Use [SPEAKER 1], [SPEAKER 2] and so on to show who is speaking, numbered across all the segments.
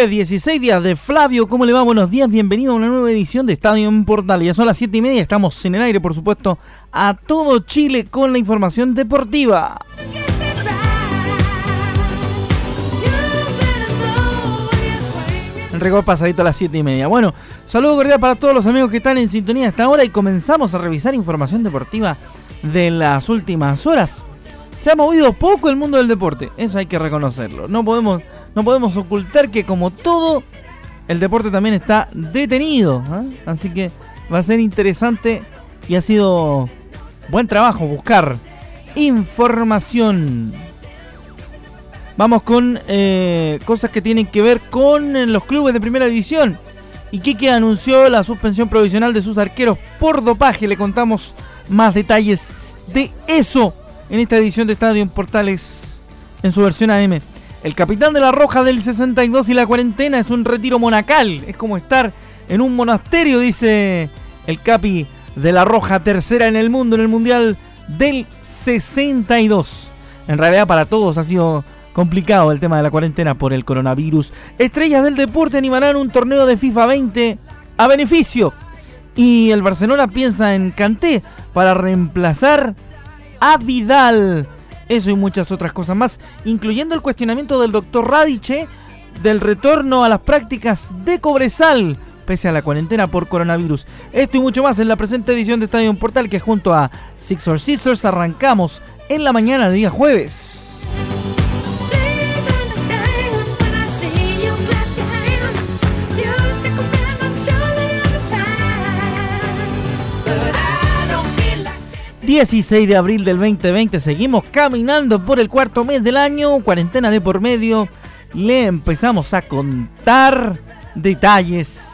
[SPEAKER 1] Jueves 16 días de Flavio, ¿cómo le va? Buenos días, bienvenido a una nueva edición de Estadio en Portal. Ya son las 7 y media, estamos en el aire, por supuesto, a todo Chile con la información deportiva. Récord pasadito a las 7 y media. Bueno, saludo cordial para todos los amigos que están en sintonía hasta ahora y comenzamos a revisar información deportiva de las últimas horas. Se ha movido poco el mundo del deporte, eso hay que reconocerlo. No podemos no podemos ocultar que como todo, el deporte también está detenido. ¿ah? Así que va a ser interesante y ha sido buen trabajo buscar información. Vamos con eh, cosas que tienen que ver con los clubes de primera división. Iquique anunció la suspensión provisional de sus arqueros por dopaje. Le contamos más detalles de eso en esta edición de Estadio Portales en su versión AM. El capitán de la Roja del 62 y la cuarentena es un retiro monacal. Es como estar en un monasterio, dice el capi de la Roja, tercera en el mundo en el Mundial del 62. En realidad para todos ha sido complicado el tema de la cuarentena por el coronavirus. Estrellas del deporte animarán un torneo de FIFA 20 a beneficio. Y el Barcelona piensa en Canté para reemplazar a Vidal. Eso y muchas otras cosas más, incluyendo el cuestionamiento del doctor Radiche del retorno a las prácticas de Cobresal pese a la cuarentena por coronavirus. Esto y mucho más en la presente edición de Estadio Portal que junto a Six or Sisters arrancamos en la mañana de día jueves. 16 de abril del 2020. Seguimos caminando por el cuarto mes del año, cuarentena de por medio. Le empezamos a contar detalles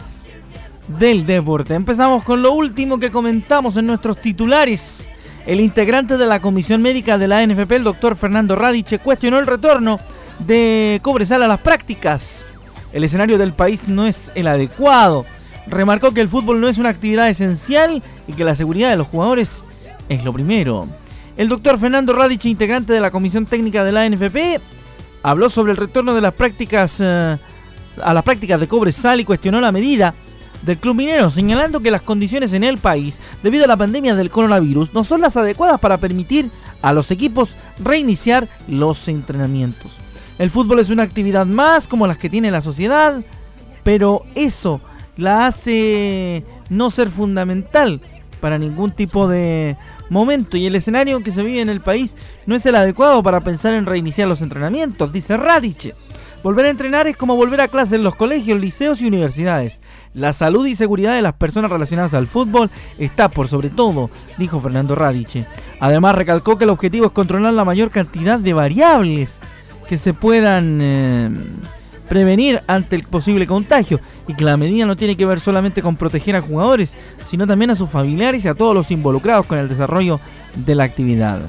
[SPEAKER 1] del deporte. Empezamos con lo último que comentamos en nuestros titulares. El integrante de la comisión médica de la NFP, el doctor Fernando Radiche, cuestionó el retorno de Cobresal a las prácticas. El escenario del país no es el adecuado. Remarcó que el fútbol no es una actividad esencial y que la seguridad de los jugadores es lo primero. El doctor Fernando Radich, integrante de la Comisión Técnica de la NFP, habló sobre el retorno de las prácticas eh, a las prácticas de cobre sal y cuestionó la medida del club minero, señalando que las condiciones en el país, debido a la pandemia del coronavirus, no son las adecuadas para permitir a los equipos reiniciar los entrenamientos. El fútbol es una actividad más como las que tiene la sociedad, pero eso la hace no ser fundamental para ningún tipo de momento y el escenario que se vive en el país no es el adecuado para pensar en reiniciar los entrenamientos, dice Radiche. Volver a entrenar es como volver a clase en los colegios, liceos y universidades. La salud y seguridad de las personas relacionadas al fútbol está por sobre todo, dijo Fernando Radiche. Además recalcó que el objetivo es controlar la mayor cantidad de variables que se puedan eh, prevenir ante el posible contagio y que la medida no tiene que ver solamente con proteger a jugadores, sino también a sus familiares y a todos los involucrados con el desarrollo de la actividad.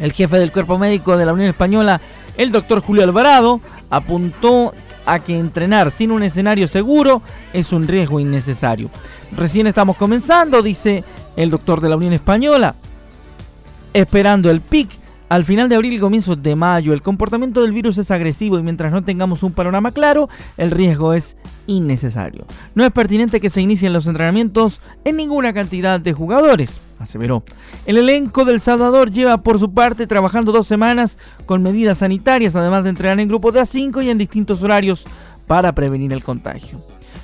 [SPEAKER 1] El jefe del cuerpo médico de la Unión Española, el doctor Julio Alvarado, apuntó a que entrenar sin un escenario seguro es un riesgo innecesario. Recién estamos comenzando, dice el doctor de la Unión Española, esperando el pic al final de abril y comienzos de mayo, el comportamiento del virus es agresivo y mientras no tengamos un panorama claro, el riesgo es innecesario. No es pertinente que se inicien los entrenamientos en ninguna cantidad de jugadores, aseveró. El elenco del Salvador lleva por su parte trabajando dos semanas con medidas sanitarias, además de entrenar en grupos de A5 y en distintos horarios para prevenir el contagio.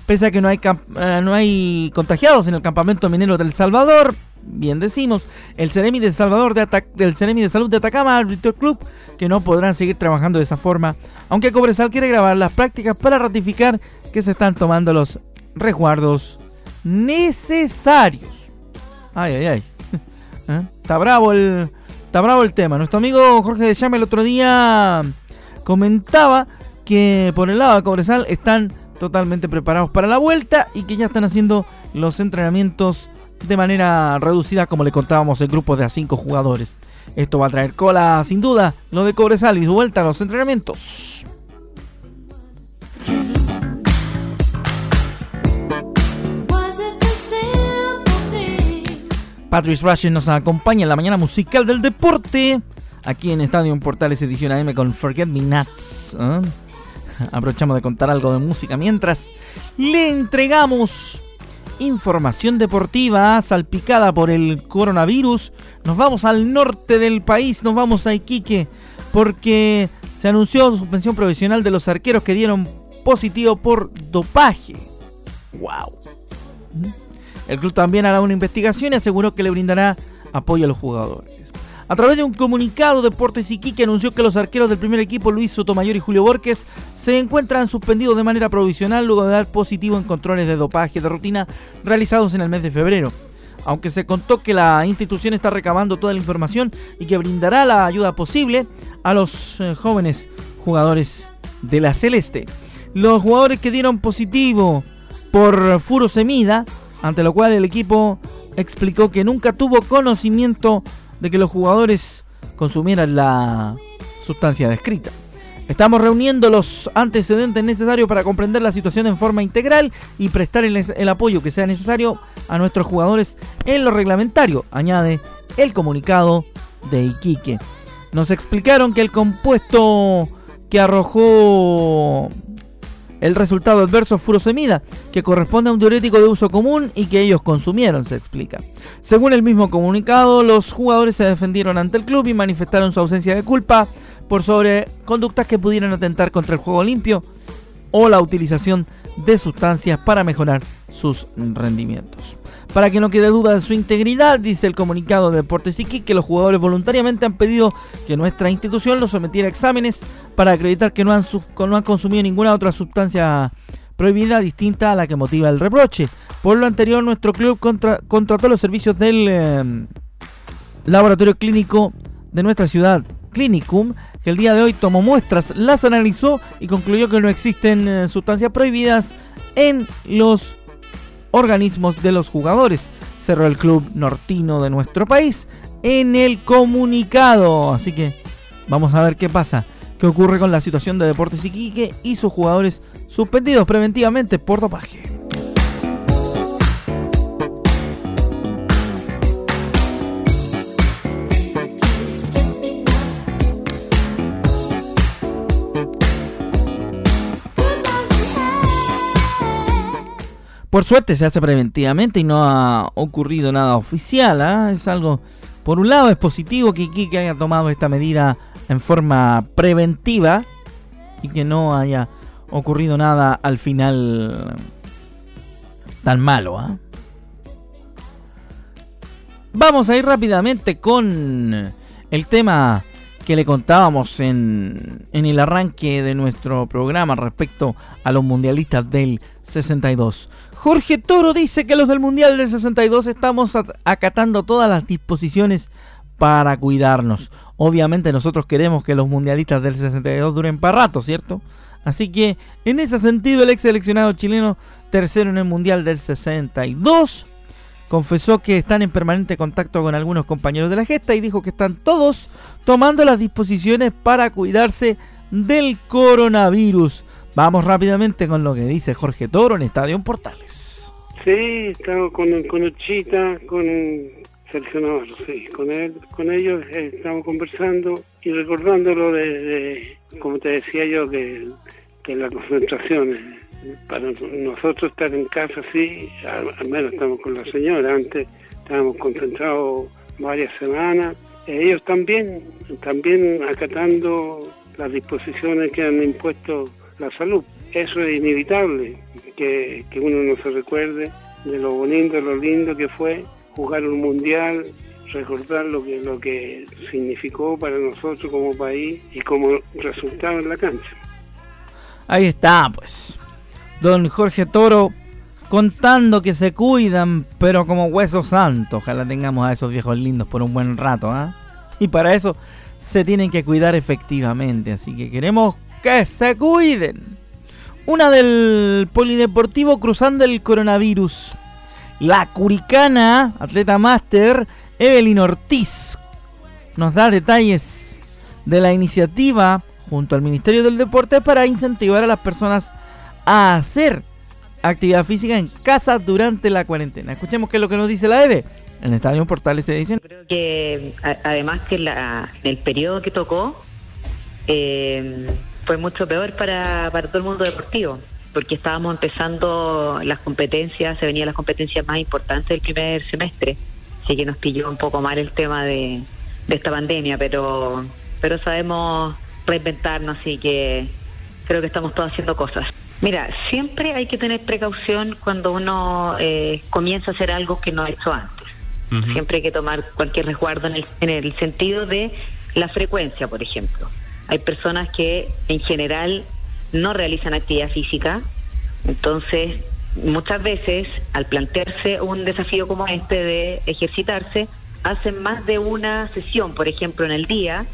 [SPEAKER 1] Pese a que no hay, eh, no hay contagiados en el campamento minero del Salvador, bien decimos, el Ceremi de Salvador de del Ceremi de Salud de Atacama al Club que no podrán seguir trabajando de esa forma, aunque Cobresal quiere grabar las prácticas para ratificar que se están tomando los resguardos necesarios. Ay, ay, ay. ¿Eh? Está bravo el, está bravo el tema. Nuestro amigo Jorge de Llama el otro día comentaba que por el lado de Cobresal están totalmente preparados para la vuelta y que ya están haciendo los entrenamientos de manera reducida como le contábamos el grupo de a 5 jugadores. Esto va a traer cola sin duda lo de Cobresal y vuelta a los entrenamientos. Patrice Rush nos acompaña en la mañana musical del deporte. Aquí en Estadio Portales Edición AM con Forget Me Nuts. ¿eh? Aprovechamos de contar algo de música mientras le entregamos información deportiva salpicada por el coronavirus. Nos vamos al norte del país, nos vamos a Iquique, porque se anunció suspensión provisional de los arqueros que dieron positivo por dopaje. ¡Wow! El club también hará una investigación y aseguró que le brindará apoyo a los jugadores. A través de un comunicado, Deportes Iquique anunció que los arqueros del primer equipo, Luis Sotomayor y Julio Borges, se encuentran suspendidos de manera provisional luego de dar positivo en controles de dopaje de rutina realizados en el mes de febrero. Aunque se contó que la institución está recabando toda la información y que brindará la ayuda posible a los eh, jóvenes jugadores de la Celeste. Los jugadores que dieron positivo por furosemida ante lo cual el equipo explicó que nunca tuvo conocimiento de que los jugadores consumieran la sustancia descrita. Estamos reuniendo los antecedentes necesarios para comprender la situación en forma integral y prestar el, apoyo que sea necesario a nuestros jugadores en lo reglamentario, añade el comunicado de Iquique. Nos explicaron que el compuesto que arrojó el resultado adverso furosemida, que corresponde a un diurético de uso común y que ellos consumieron, se explica. Según el mismo comunicado, los jugadores se defendieron ante el club y manifestaron su ausencia de culpa por sobre conductas que pudieran atentar contra el juego limpio o la utilización de sustancias para mejorar sus rendimientos. Para que no quede duda de su integridad, dice el comunicado de Deportes que los jugadores voluntariamente han pedido que nuestra institución los sometiera a exámenes para acreditar que no han, no han consumido ninguna otra sustancia prohibida distinta a la que motiva el reproche. Por lo anterior, nuestro club contrató los servicios del em, laboratorio clínico de nuestra ciudad, Clinicum, que el día de hoy tomó muestras, las analizó y concluyó que no existen eh, sustancias prohibidas en los organismos de los jugadores. Cerró el club nortino de nuestro país en el comunicado. Así que vamos a ver qué pasa. ¿Qué ocurre con la situación de Deportes Iquique y sus jugadores suspendidos preventivamente por dopaje? Por suerte se hace preventivamente y no ha ocurrido nada oficial. ¿ah? Es algo, por un lado es positivo que Iquique haya tomado esta medida en forma preventiva y que no haya ocurrido nada al final tan malo. ¿ah? Vamos a ir rápidamente con el tema que le contábamos en, en el arranque de nuestro programa respecto a los mundialistas del 62. Jorge Toro dice que los del Mundial del 62 estamos acatando todas las disposiciones para cuidarnos. Obviamente nosotros queremos que los mundialistas del 62 duren para rato, ¿cierto? Así que en ese sentido el ex seleccionado chileno tercero en el Mundial del 62 confesó que están en permanente contacto con algunos compañeros de la gesta y dijo que están todos tomando las disposiciones para cuidarse del coronavirus. Vamos rápidamente con lo que dice Jorge Toro en Estadio Portales.
[SPEAKER 2] Sí, estamos con, con Uchita, con el seleccionador, sí, con él, con ellos eh, estamos conversando y recordándolo de, como te decía yo, que, que las concentraciones, para nosotros estar en casa, sí, al, menos estamos con la señora, antes estábamos concentrados varias semanas, ellos también, también acatando las disposiciones que han impuesto la salud. Eso es inevitable, que, uno no se recuerde de lo bonito, lo lindo que fue jugar un mundial, recordar lo que, lo que significó para nosotros como país y como resultado en la cancha.
[SPEAKER 1] Ahí está, pues. Don Jorge Toro contando que se cuidan, pero como huesos santos. Ojalá tengamos a esos viejos lindos por un buen rato, ¿ah? Y para eso se tienen que cuidar efectivamente, así que queremos que se cuiden. Una del Polideportivo cruzando el coronavirus. La curicana, atleta máster, Evelyn Ortiz, nos da detalles de la iniciativa junto al Ministerio del Deporte para incentivar a las personas a hacer actividad física en casa durante la cuarentena. Escuchemos qué es lo que nos dice la EVE en el Estadio Portales Edición.
[SPEAKER 3] Creo que además que la, el periodo que tocó eh, fue mucho peor para, para todo el mundo deportivo, porque estábamos empezando las competencias, se venían las competencias más importantes del primer semestre, así que nos pilló un poco mal el tema de, de esta pandemia, pero, pero sabemos reinventarnos, así que creo que estamos todos haciendo cosas. Mira, siempre hay que tener precaución cuando uno eh, comienza a hacer algo que no ha hecho antes. Siempre hay que tomar cualquier resguardo en el, en el sentido de la frecuencia, por ejemplo. Hay personas que en general no realizan actividad física, entonces muchas veces al plantearse un desafío como este de ejercitarse, hacen más de una sesión, por ejemplo, en el día,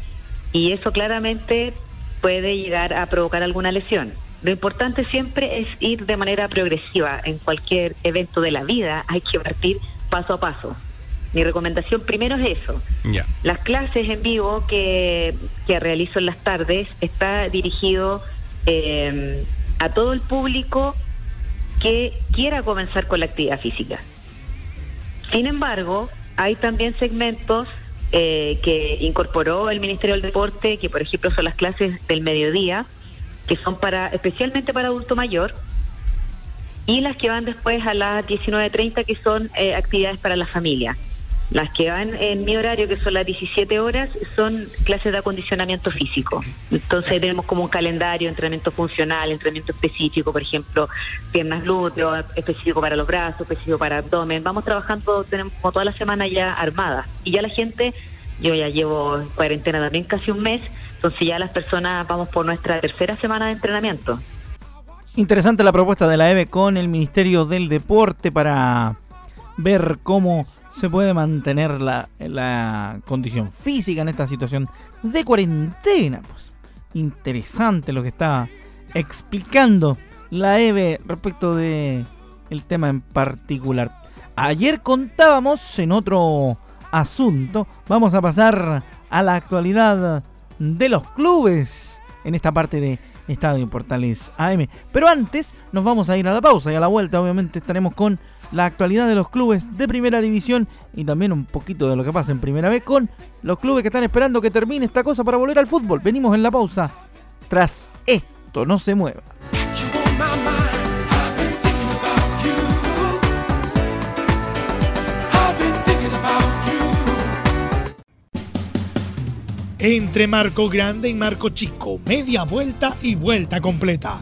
[SPEAKER 3] y eso claramente puede llegar a provocar alguna lesión. Lo importante siempre es ir de manera progresiva. En cualquier evento de la vida hay que partir paso a paso. Mi recomendación primero es eso. Las clases en vivo que, que realizo en las tardes está dirigido eh, a todo el público que quiera comenzar con la actividad física. Sin embargo, hay también segmentos eh, que incorporó el Ministerio del Deporte, que por ejemplo son las clases del mediodía, que son para especialmente para adulto mayor, y las que van después a las 19.30, que son eh, actividades para la familia. Las que van en mi horario, que son las 17 horas, son clases de acondicionamiento físico. Entonces tenemos como un calendario, entrenamiento funcional, entrenamiento específico, por ejemplo, piernas glúteos, específico para los brazos, específico para abdomen. Vamos trabajando, tenemos como toda la semana ya armada. Y ya la gente, yo ya llevo en cuarentena también casi un mes, entonces ya las personas vamos por nuestra tercera semana de entrenamiento.
[SPEAKER 1] Interesante la propuesta de la EVE con el Ministerio del Deporte para ver cómo se puede mantener la, condición física en esta situación de cuarentena. Pues interesante lo que está explicando la EVE respecto de el tema en particular. Ayer contábamos en otro asunto, vamos a pasar a la actualidad de los clubes en esta parte de Estadio Portales AM. Pero antes nos vamos a ir a la pausa y a la vuelta obviamente estaremos con la actualidad de los clubes de primera división y también un poquito de lo que pasa en primera vez con los clubes que están esperando que termine esta cosa para volver al fútbol. Venimos en la pausa. Tras esto, no se mueva.
[SPEAKER 4] Entre Marco Grande y Marco Chico, media vuelta y vuelta completa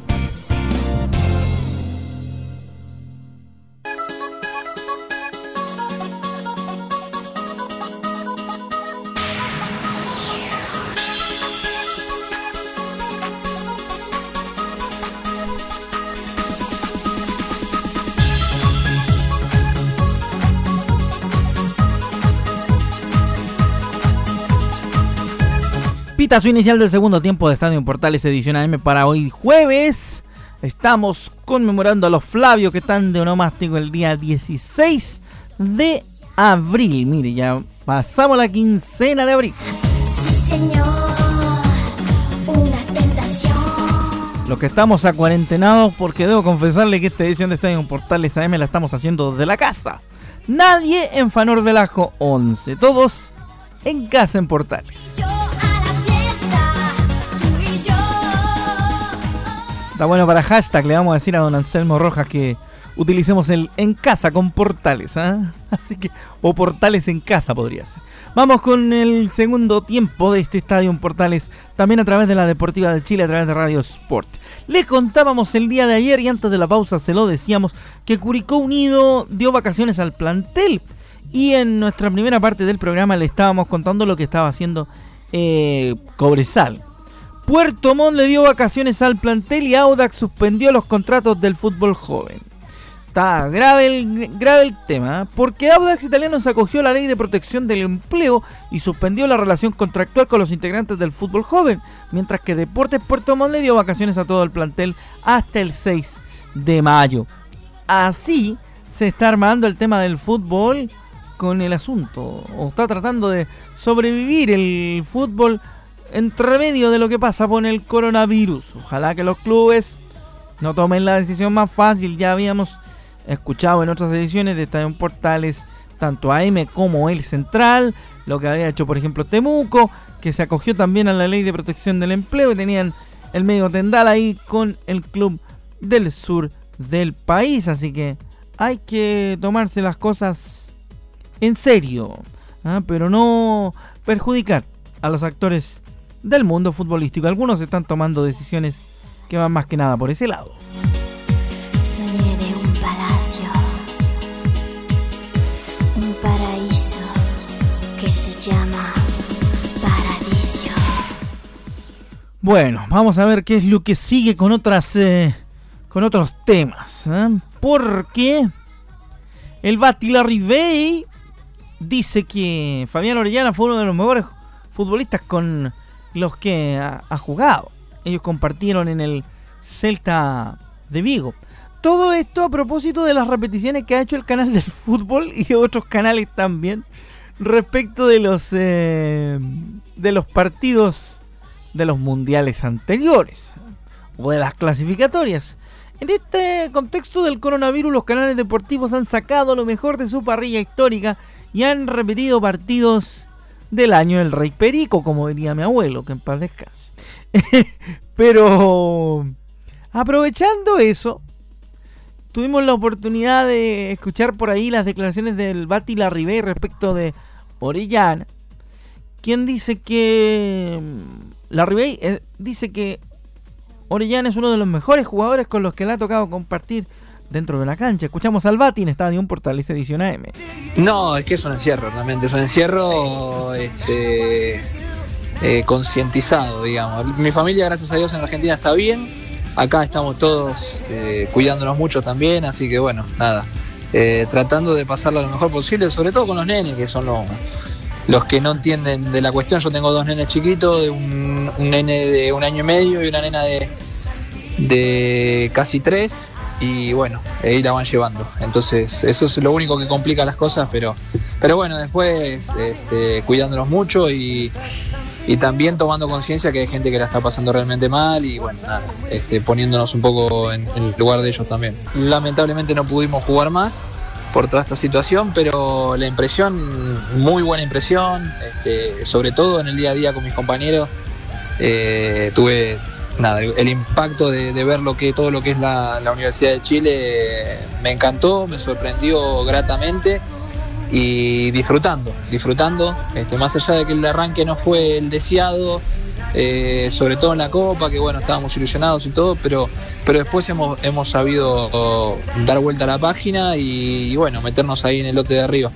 [SPEAKER 1] Su inicial del segundo tiempo de Estadio Portales edición AM para hoy jueves. Estamos conmemorando a los Flavios que están de onomástico el día 16 de abril. Mire, ya pasamos la quincena de abril. Los que estamos a cuarentenados, porque debo confesarle que esta edición de Estadio Portales AM la estamos haciendo desde la casa. Nadie en Fanor Velasco 11, todos en casa en Portales. Está bueno para hashtag, le vamos a decir a don Anselmo Rojas que utilicemos el en casa con portales, ¿ah? Así que, o portales en casa podría ser. Vamos con el segundo tiempo de este estadio en Portales, también a través de la Deportiva de Chile, a través de Radio Sport. Le contábamos el día de ayer y antes de la pausa se lo decíamos que Curicó Unido dio vacaciones al plantel. Y en nuestra primera parte del programa le estábamos contando lo que estaba haciendo eh, Cobresal. Puerto Montt le dio vacaciones al plantel y Audax suspendió los contratos del fútbol joven. Está grave el, grave el tema, ¿eh? porque Audax Italiano se acogió a la ley de protección del empleo y suspendió la relación contractual con los integrantes del fútbol joven, mientras que Deportes Puerto Montt le dio vacaciones a todo el plantel hasta el 6 de mayo. Así se está armando el tema del fútbol con el asunto, o está tratando de sobrevivir el fútbol entre medio de lo que pasa con el coronavirus. Ojalá que los clubes no tomen la decisión más fácil. Ya habíamos escuchado en otras ediciones de Estadio Portales, tanto AM como el Central, lo que había hecho, por ejemplo, Temuco, que se acogió también a la ley de protección del empleo y tenían el medio tendal ahí con el club del sur del país. Así que hay que tomarse las cosas en serio, ¿ah? pero no perjudicar a los actores del mundo futbolístico. Algunos están tomando decisiones que van más que nada por ese lado.
[SPEAKER 5] Soñé de un palacio, un paraíso que se llama Paradiso.
[SPEAKER 1] Bueno, vamos a ver qué es lo que sigue con otras eh, con otros temas, ¿eh? porque el Batila Ribey dice que Fabián Orellana fue uno de los mejores futbolistas con los que ha, jugado. Ellos compartieron en el Celta de Vigo. Todo esto a propósito de las repeticiones que ha hecho el canal del fútbol y de otros canales también respecto de los eh, de los partidos de los mundiales anteriores o de las clasificatorias. En este contexto del coronavirus, los canales deportivos han sacado lo mejor de su parrilla histórica y han repetido partidos del año del Rey Perico, como diría mi abuelo, que en paz descanse. Pero aprovechando eso, tuvimos la oportunidad de escuchar por ahí las declaraciones del Bati Larribey respecto de Orellana, quien dice que mm, Larribey eh, dice que Orellana es uno de los mejores jugadores con los que le ha tocado compartir dentro de la cancha. Escuchamos al Bati en Estadio Portales Edición AM.
[SPEAKER 6] No, es que es un encierro, realmente. Es un encierro este, eh, concientizado, digamos. Mi familia, gracias a Dios, en Argentina está bien. Acá estamos todos eh, cuidándonos mucho también, así que bueno, nada. Eh, tratando de pasarlo lo mejor posible, sobre todo con los nenes, que son los, los que no entienden de la cuestión, yo tengo dos nenes chiquitos, un, un nene de un año y medio y una nena de, de casi tres y bueno, ahí la van llevando. Entonces, eso es lo único que complica las cosas, pero, pero bueno, después este, cuidándolos mucho y, y también tomando conciencia que hay gente que la está pasando realmente mal y bueno, nada, este, poniéndonos un poco en, en el lugar de ellos también. Lamentablemente no pudimos jugar más por toda esta situación, pero la impresión, muy buena impresión, este, sobre todo en el día a día con mis compañeros, eh, tuve nada, el impacto de, ver lo que todo lo que es la, Universidad de Chile me encantó, me sorprendió gratamente y disfrutando, disfrutando, este, más allá de que el arranque no fue el deseado, eh, sobre todo en la Copa, que bueno, estábamos ilusionados y todo, pero, pero después hemos, hemos sabido oh, dar vuelta a la página y, y bueno, meternos ahí en el lote de arriba.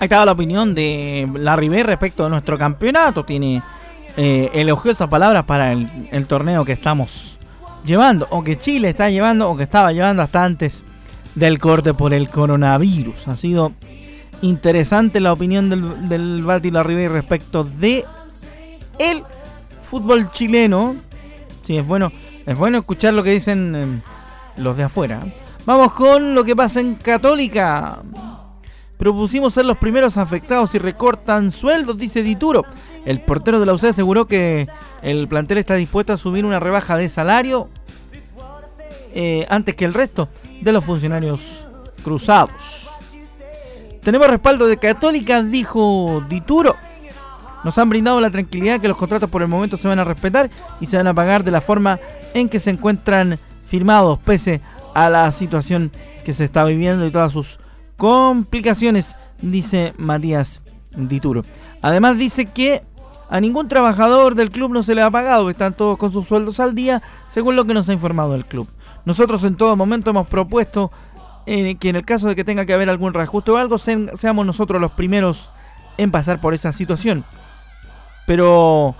[SPEAKER 1] Ahí estaba la opinión de la River respecto a nuestro campeonato. Tiene eh, elogiosas palabras para el, torneo que estamos llevando, o que Chile está llevando, o que estaba llevando hasta antes del corte por el coronavirus. Ha sido interesante la opinión del, del Bati Larribey respecto de el fútbol chileno. Sí, es bueno, es bueno escuchar lo que dicen eh, los de afuera. Vamos con lo que pasa en Católica. Propusimos ser los primeros afectados y recortan sueldos, dice Dituro. El portero de la UC aseguró que el plantel está dispuesto a asumir una rebaja de salario eh, antes que el resto de los funcionarios cruzados. Tenemos respaldo de Católica, dijo Dituro. Nos han brindado la tranquilidad que los contratos por el momento se van a respetar y se van a pagar de la forma en que se encuentran firmados, pese a la situación que se está viviendo y todas sus complicaciones, dice Matías Dituro. Además dice que a ningún trabajador del club no se le ha pagado, están todos con sus sueldos al día, según lo que nos ha informado el club. Nosotros en todo momento hemos propuesto eh, que en el caso de que tenga que haber algún reajuste o algo, se, seamos nosotros los primeros en pasar por esa situación. Pero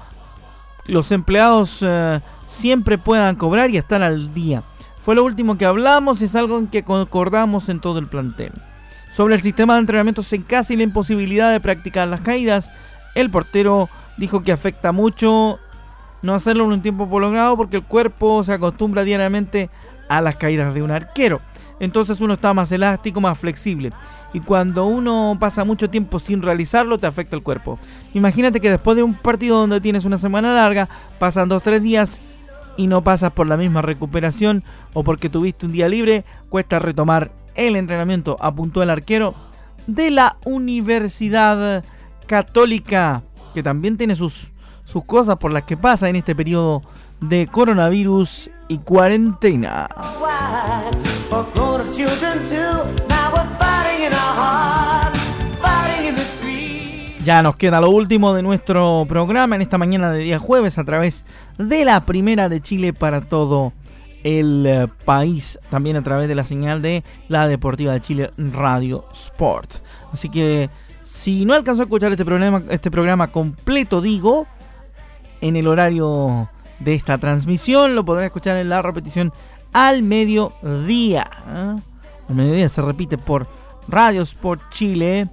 [SPEAKER 1] los empleados eh, siempre puedan cobrar y estar al día. Fue lo último que hablamos y es algo en que concordamos en todo el plantel. Sobre el sistema de entrenamientos en casa y la imposibilidad de practicar las caídas, el portero dijo que afecta mucho no hacerlo en un tiempo prolongado porque el cuerpo se acostumbra diariamente a las caídas de un arquero. Entonces uno está más elástico, más flexible. Y cuando uno pasa mucho tiempo sin realizarlo, te afecta el cuerpo. Imagínate que después de un partido donde tienes una semana larga, pasan dos tres días y no pasas por la misma recuperación o porque tuviste un día libre, cuesta retomar el entrenamiento, apuntó el arquero de la Universidad Católica, que también tiene sus, sus cosas por las que pasa en este periodo de coronavirus y cuarentena. Ya nos queda lo último de nuestro programa en esta mañana de día jueves a través de la primera de Chile para todo el eh, país, también a través de la señal de la Deportiva de Chile Radio Sport. Así que si no alcanzó a escuchar este programa, este programa completo, digo, en el horario de esta transmisión, lo podrá escuchar en la repetición al mediodía. ¿eh? Al mediodía se repite por Radio Sport Chile.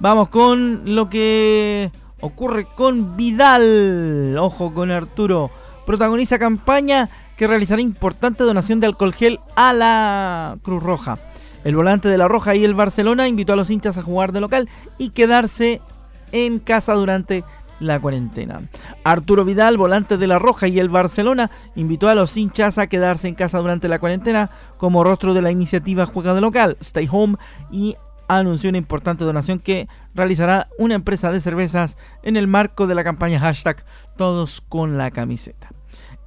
[SPEAKER 1] Vamos con lo que ocurre con Vidal. Ojo con Arturo. Protagoniza campaña que realizará importante donación de alcohol gel a la Cruz Roja. El volante de la Roja y el Barcelona invitó a los hinchas a jugar de local y quedarse en casa durante la cuarentena. Arturo Vidal, volante de la Roja y el Barcelona, invitó a los hinchas a quedarse en casa durante la cuarentena como rostro de la iniciativa Juega de Local, Stay Home, y anunció una importante donación que realizará una empresa de cervezas en el marco de la campaña hashtag Todos con la camiseta.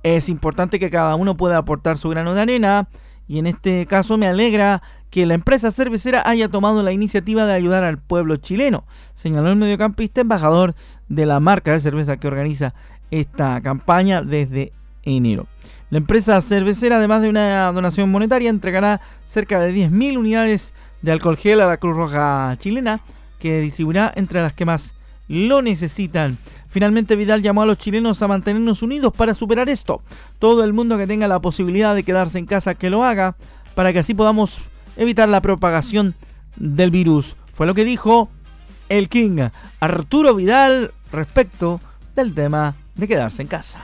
[SPEAKER 1] Es importante que cada uno pueda aportar su grano de arena y en este caso me alegra que la empresa cervecera haya tomado la iniciativa de ayudar al pueblo chileno, señaló el mediocampista embajador de la marca de cerveza que organiza esta campaña desde enero. La empresa cervecera, además de una donación monetaria, entregará cerca de 10.000 unidades de alcohol gel a la Cruz Roja chilena, que distribuirá entre las que más lo necesitan. Finalmente Vidal llamó a los chilenos a mantenernos unidos para superar esto. Todo el mundo que tenga la posibilidad de quedarse en casa que lo haga, para que así podamos evitar la propagación del virus. Fue lo que dijo el King Arturo Vidal respecto del tema de quedarse en casa.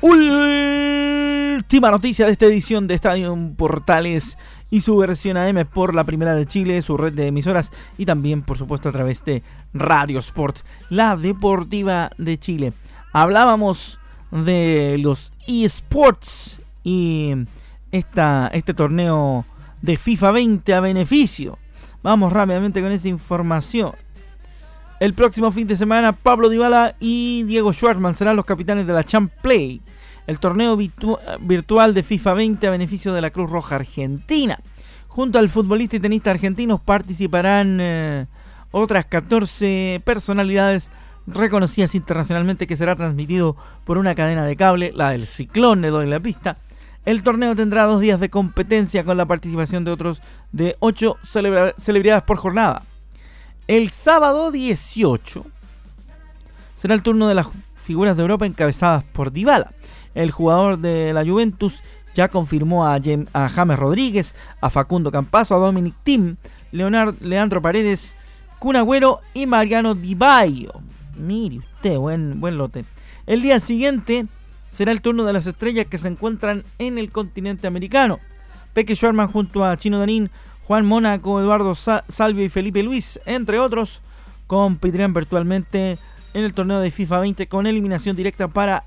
[SPEAKER 1] Última noticia de esta edición de Estadio Portales y su versión AM por la Primera de Chile, su red de emisoras y también, por supuesto, a través de Radio Sport, la Deportiva de Chile. Hablábamos de los eSports y esta, este torneo de FIFA 20 a beneficio. Vamos rápidamente con esa información. El próximo fin de semana, Pablo Dybala y Diego Schwartzman serán los capitanes de la Champ Play, el torneo virtual de FIFA 20 a beneficio de la Cruz Roja Argentina. Junto al futbolista y tenista argentino participarán eh, otras 14 personalidades reconocidas internacionalmente que será transmitido por una cadena de cable, la del Ciclón, le doy la pista. El torneo tendrá dos días de competencia con la participación de otros de ocho celebridades por jornada. El sábado 18 será el turno de las figuras de Europa encabezadas por Dybala. El jugador de la Juventus ya confirmó a, James Rodríguez, a Facundo Campazo, a Dominic Tim, Leandro Paredes, Kun Agüero y Mariano Di. Mire usted, buen, buen lote. El día siguiente será el turno de las estrellas que se encuentran en el continente americano. Peque Schwarman junto a Chino Danín, Juan Mónaco, Eduardo Salvio y Felipe Luis, entre otros, competirán virtualmente en el torneo de FIFA 20 con eliminación directa para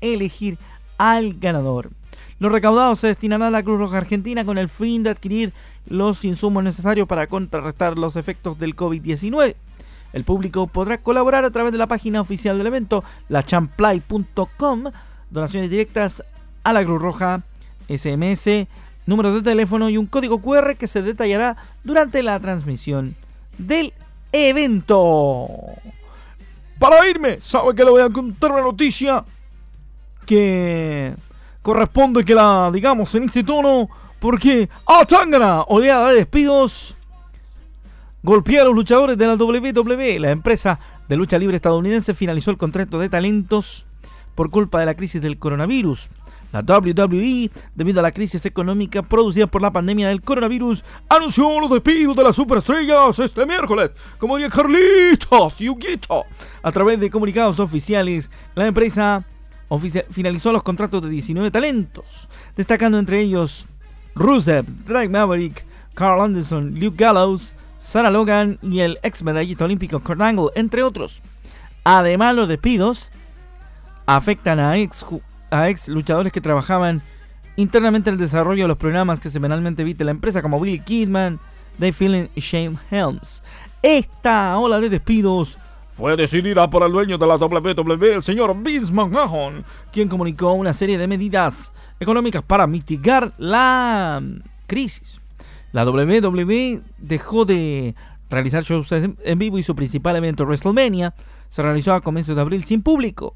[SPEAKER 1] elegir al ganador. Los recaudados se destinarán a la Cruz Roja Argentina con el fin de adquirir los insumos necesarios para contrarrestar los efectos del COVID-19. El público podrá colaborar a través de la página oficial del evento, lachamplay.com, donaciones directas a la Cruz Roja, SMS, números de teléfono y un código QR que se detallará durante la transmisión del evento. Para irme, sabe que le voy a contar una noticia que corresponde que la digamos en este tono porque a Tangana, oleada de despidos golpea a los luchadores de la WWE. La empresa de lucha libre estadounidense finalizó el contrato de talentos por culpa de la crisis del coronavirus. La WWE, debido a la crisis económica producida por la pandemia del coronavirus, anunció los despidos de las superestrellas este miércoles, como diría Carlitos y A través de comunicados oficiales, la empresa finalizó los contratos de 19 talentos, destacando entre ellos Rusev, Drake Maverick, Carl Anderson, Luke Gallows, Sarah Logan y el ex medallista olímpico Kurt Angle, entre otros. Además, los despidos afectan a ex, luchadores que trabajaban internamente en el desarrollo de los programas que semanalmente evite la empresa, como Billy Kidman, Dave Fillin y Shane Helms. Esta ola de despidos fue decidida por el dueño de la WWE, el señor Vince McMahon, quien comunicó una serie de medidas económicas para mitigar la crisis. La WWE dejó de realizar shows en vivo y su principal evento WrestleMania se realizó a comienzos de abril sin público.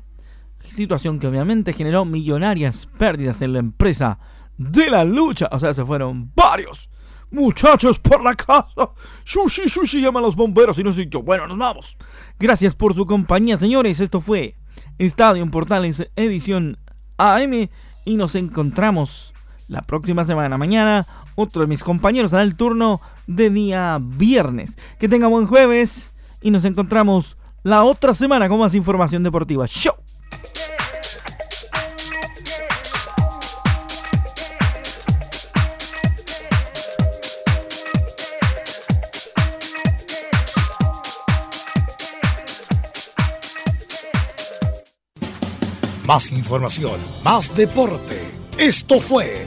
[SPEAKER 1] Situación que obviamente generó millonarias pérdidas en la empresa de la lucha. O sea, se fueron varios muchachos por la casa. Sushi, sushi, llama a los bomberos y no sé yo. Bueno, nos vamos. Gracias por su compañía, señores. Esto fue Estadio Portales, edición AM. Y nos encontramos la próxima semana. Mañana otro de mis compañeros hará el turno de día viernes. Que tenga buen jueves y nos encontramos la otra semana con más información deportiva. ¡Show!
[SPEAKER 4] Más información, más deporte. Esto fue